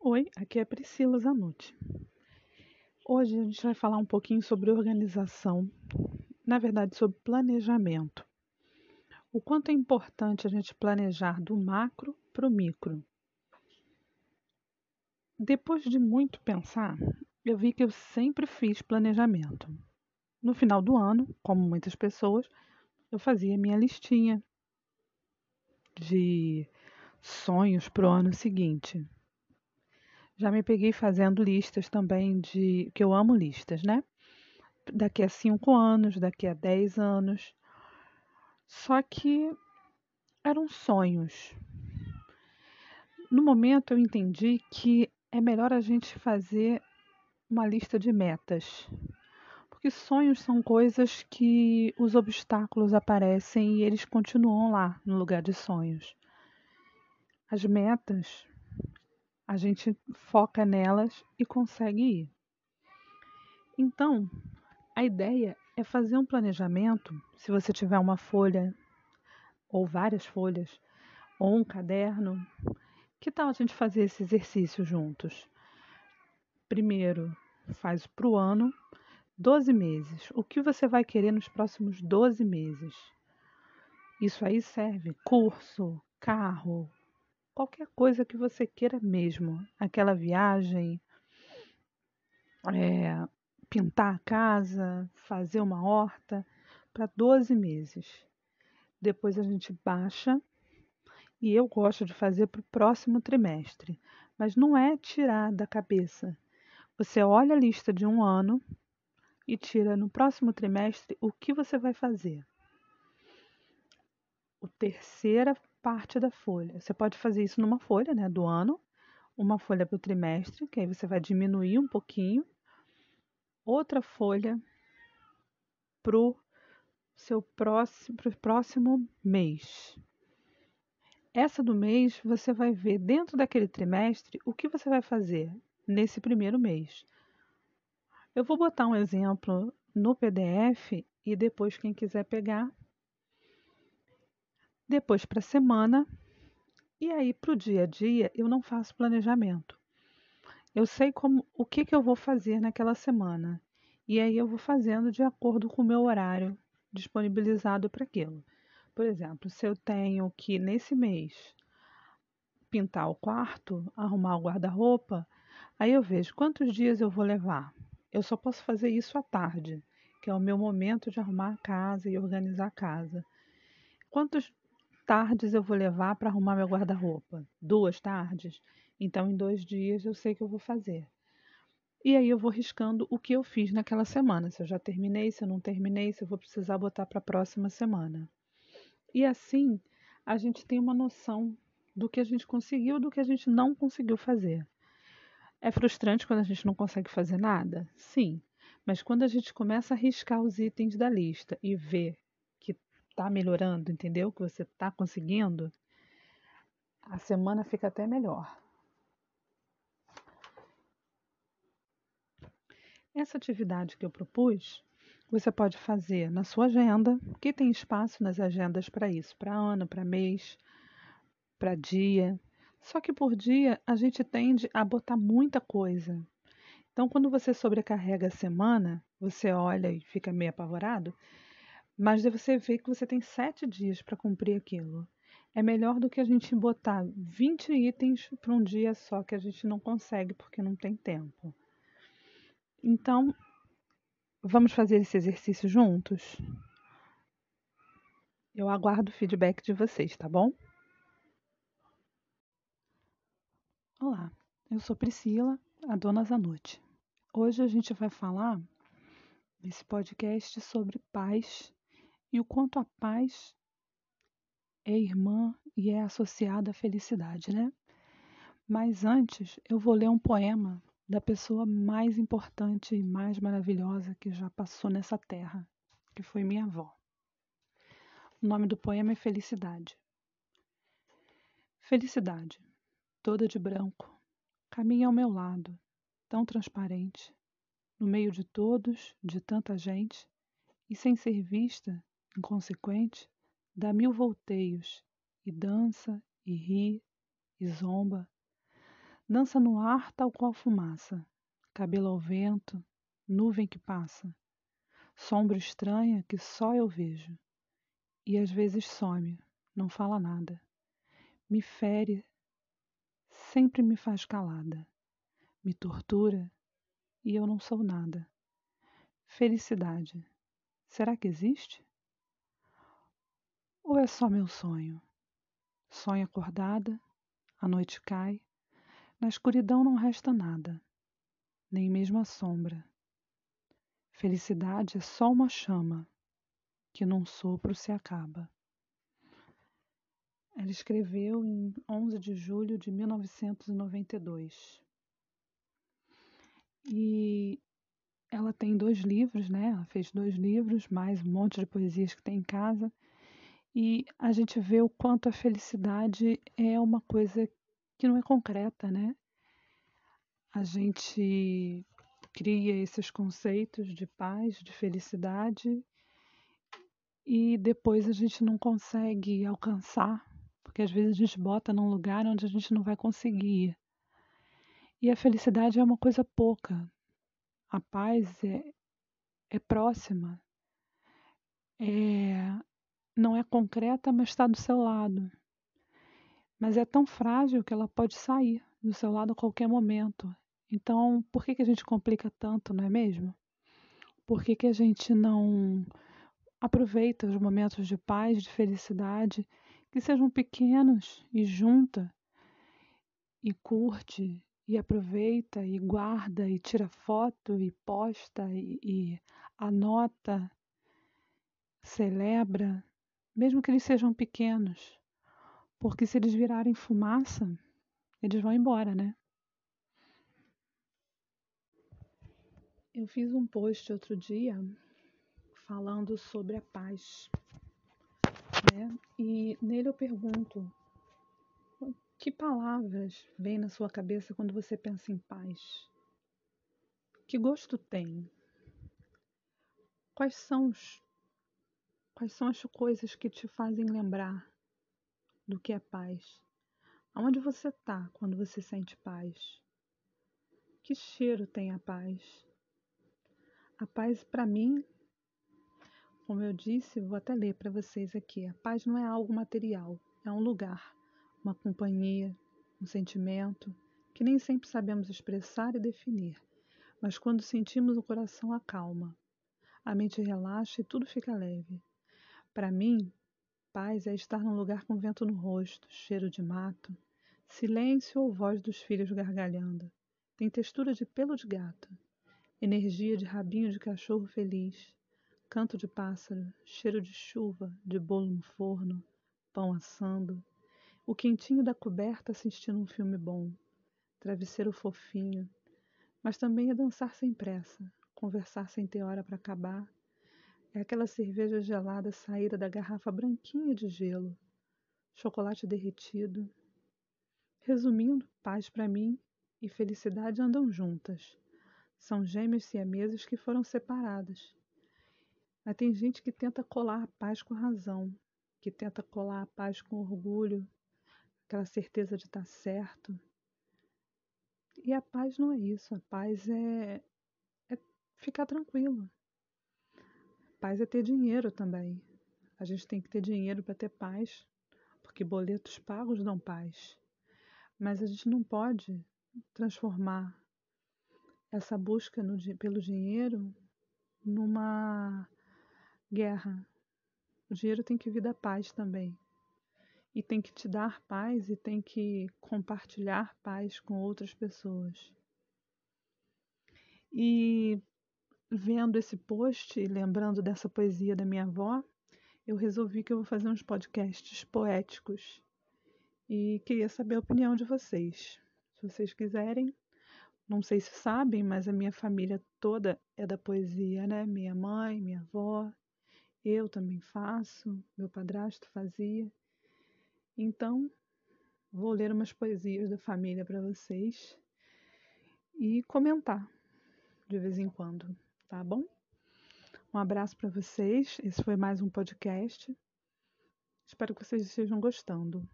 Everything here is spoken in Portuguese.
Oi, aqui é Priscila Zanutti. Hoje a gente vai falar um pouquinho sobre organização, na verdade, sobre planejamento. O quanto é importante a gente planejar do macro para o micro. Depois de muito pensar, eu vi que eu sempre fiz planejamento. No final do ano, como muitas pessoas, eu fazia minha listinha de sonhos para o ano seguinte. Já me peguei fazendo listas também de. que eu amo listas, né? Daqui a cinco anos, daqui a dez anos. Só que eram sonhos. No momento eu entendi que é melhor a gente fazer uma lista de metas. Porque sonhos são coisas que os obstáculos aparecem e eles continuam lá no lugar de sonhos. As metas a gente foca nelas e consegue ir. Então, a ideia é fazer um planejamento. Se você tiver uma folha ou várias folhas ou um caderno, que tal a gente fazer esse exercício juntos? Primeiro, faz para o ano 12 meses. O que você vai querer nos próximos 12 meses? Isso aí serve curso, carro, qualquer coisa que você queira mesmo. Aquela viagem, é, pintar a casa, fazer uma horta, para 12 meses. Depois a gente baixa e eu gosto de fazer para o próximo trimestre, mas não é tirar da cabeça. Você olha a lista de um ano e tira no próximo trimestre o que você vai fazer. O terceira parte da folha. Você pode fazer isso numa folha né, do ano, uma folha para o trimestre, que aí você vai diminuir um pouquinho, outra folha para o seu próximo, pro próximo mês. Essa do mês você vai ver dentro daquele trimestre o que você vai fazer nesse primeiro mês. Eu vou botar um exemplo no PDF e depois quem quiser pegar depois para a semana, e aí para o dia a dia eu não faço planejamento. Eu sei como o que, que eu vou fazer naquela semana. E aí eu vou fazendo de acordo com o meu horário disponibilizado para aquilo. Por exemplo, se eu tenho que nesse mês pintar o quarto, arrumar o guarda-roupa, aí eu vejo quantos dias eu vou levar. Eu só posso fazer isso à tarde, que é o meu momento de arrumar a casa e organizar a casa. Quantos tardes eu vou levar para arrumar meu guarda-roupa? Duas tardes? Então, em dois dias eu sei que eu vou fazer. E aí eu vou riscando o que eu fiz naquela semana, se eu já terminei, se eu não terminei, se eu vou precisar botar para a próxima semana. E assim a gente tem uma noção do que a gente conseguiu, do que a gente não conseguiu fazer. É frustrante quando a gente não consegue fazer nada? Sim. Mas quando a gente começa a riscar os itens da lista e ver está melhorando, entendeu? Que você está conseguindo, a semana fica até melhor. Essa atividade que eu propus, você pode fazer na sua agenda, que tem espaço nas agendas para isso, para ano, para mês, para dia. Só que por dia a gente tende a botar muita coisa. Então, quando você sobrecarrega a semana, você olha e fica meio apavorado, mas você vê que você tem sete dias para cumprir aquilo. É melhor do que a gente botar 20 itens para um dia só que a gente não consegue porque não tem tempo. Então, vamos fazer esse exercício juntos? Eu aguardo o feedback de vocês, tá bom? Olá, eu sou Priscila, a dona Zanuti. Hoje a gente vai falar nesse podcast sobre paz e o quanto a paz é irmã e é associada à felicidade, né? Mas antes, eu vou ler um poema da pessoa mais importante e mais maravilhosa que já passou nessa terra, que foi minha avó. O nome do poema é Felicidade. Felicidade, toda de branco, caminha ao meu lado, tão transparente, no meio de todos, de tanta gente, e sem ser vista, inconsequente, dá mil volteios, e dança, e ri, e zomba. Dança no ar tal qual fumaça, cabelo ao vento, nuvem que passa, sombra estranha que só eu vejo. E às vezes some, não fala nada. Me fere, sempre me faz calada. Me tortura e eu não sou nada. Felicidade, será que existe? Ou é só meu sonho? Sonho acordada, a noite cai, na escuridão não resta nada, nem mesmo a sombra. Felicidade é só uma chama que num sopro se acaba. Ela escreveu em 11 de julho de 1992. E ela tem dois livros, né? Ela fez dois livros, mais um monte de poesias que tem em casa. E a gente vê o quanto a felicidade é uma coisa que não é concreta, né? A gente cria esses conceitos de paz, de felicidade, e depois a gente não consegue alcançar, porque às vezes a gente bota num lugar onde a gente não vai conseguir. E a felicidade é uma coisa pouca. A paz é, é próxima. É, não é concreta, mas está do seu lado. Mas é tão frágil que ela pode sair do seu lado a qualquer momento. Então, por que, que a gente complica tanto, não é mesmo? Por que, que a gente não aproveita os momentos de paz, de felicidade, que sejam pequenos, e junta, e curte, e aproveita, e guarda, e tira foto, e posta, e, e anota, celebra, mesmo que eles sejam pequenos, porque se eles virarem fumaça, eles vão embora, né? Eu fiz um post outro dia falando sobre a paz, né? E nele eu pergunto: que palavras vêm na sua cabeça quando você pensa em paz? Que gosto tem? Quais são os Quais são as coisas que te fazem lembrar do que é paz? Aonde você está quando você sente paz? Que cheiro tem a paz? A paz, para mim, como eu disse, vou até ler para vocês aqui. A paz não é algo material, é um lugar, uma companhia, um sentimento que nem sempre sabemos expressar e definir, mas quando sentimos o coração acalma, a mente relaxa e tudo fica leve. Para mim, paz é estar num lugar com vento no rosto, cheiro de mato, silêncio ou voz dos filhos gargalhando. Tem textura de pelo de gato, energia de rabinho de cachorro feliz, canto de pássaro, cheiro de chuva, de bolo no forno, pão assando, o quentinho da coberta assistindo um filme bom, travesseiro fofinho, mas também é dançar sem pressa, conversar sem ter hora para acabar, é aquela cerveja gelada saída da garrafa branquinha de gelo, chocolate derretido. Resumindo, paz para mim e felicidade andam juntas. São gêmeas siameses que foram separadas. Mas tem gente que tenta colar a paz com a razão, que tenta colar a paz com orgulho, aquela certeza de estar tá certo. E a paz não é isso, a paz é, é ficar tranquilo. Paz é ter dinheiro também. A gente tem que ter dinheiro para ter paz, porque boletos pagos dão paz. Mas a gente não pode transformar essa busca no, pelo dinheiro numa guerra. O dinheiro tem que vir da paz também. E tem que te dar paz e tem que compartilhar paz com outras pessoas. E vendo esse post e lembrando dessa poesia da minha avó, eu resolvi que eu vou fazer uns podcasts poéticos e queria saber a opinião de vocês. Se vocês quiserem, não sei se sabem, mas a minha família toda é da poesia, né? Minha mãe, minha avó, eu também faço, meu padrasto fazia. Então, vou ler umas poesias da família para vocês e comentar de vez em quando tá bom? Um abraço para vocês. Esse foi mais um podcast. Espero que vocês estejam gostando.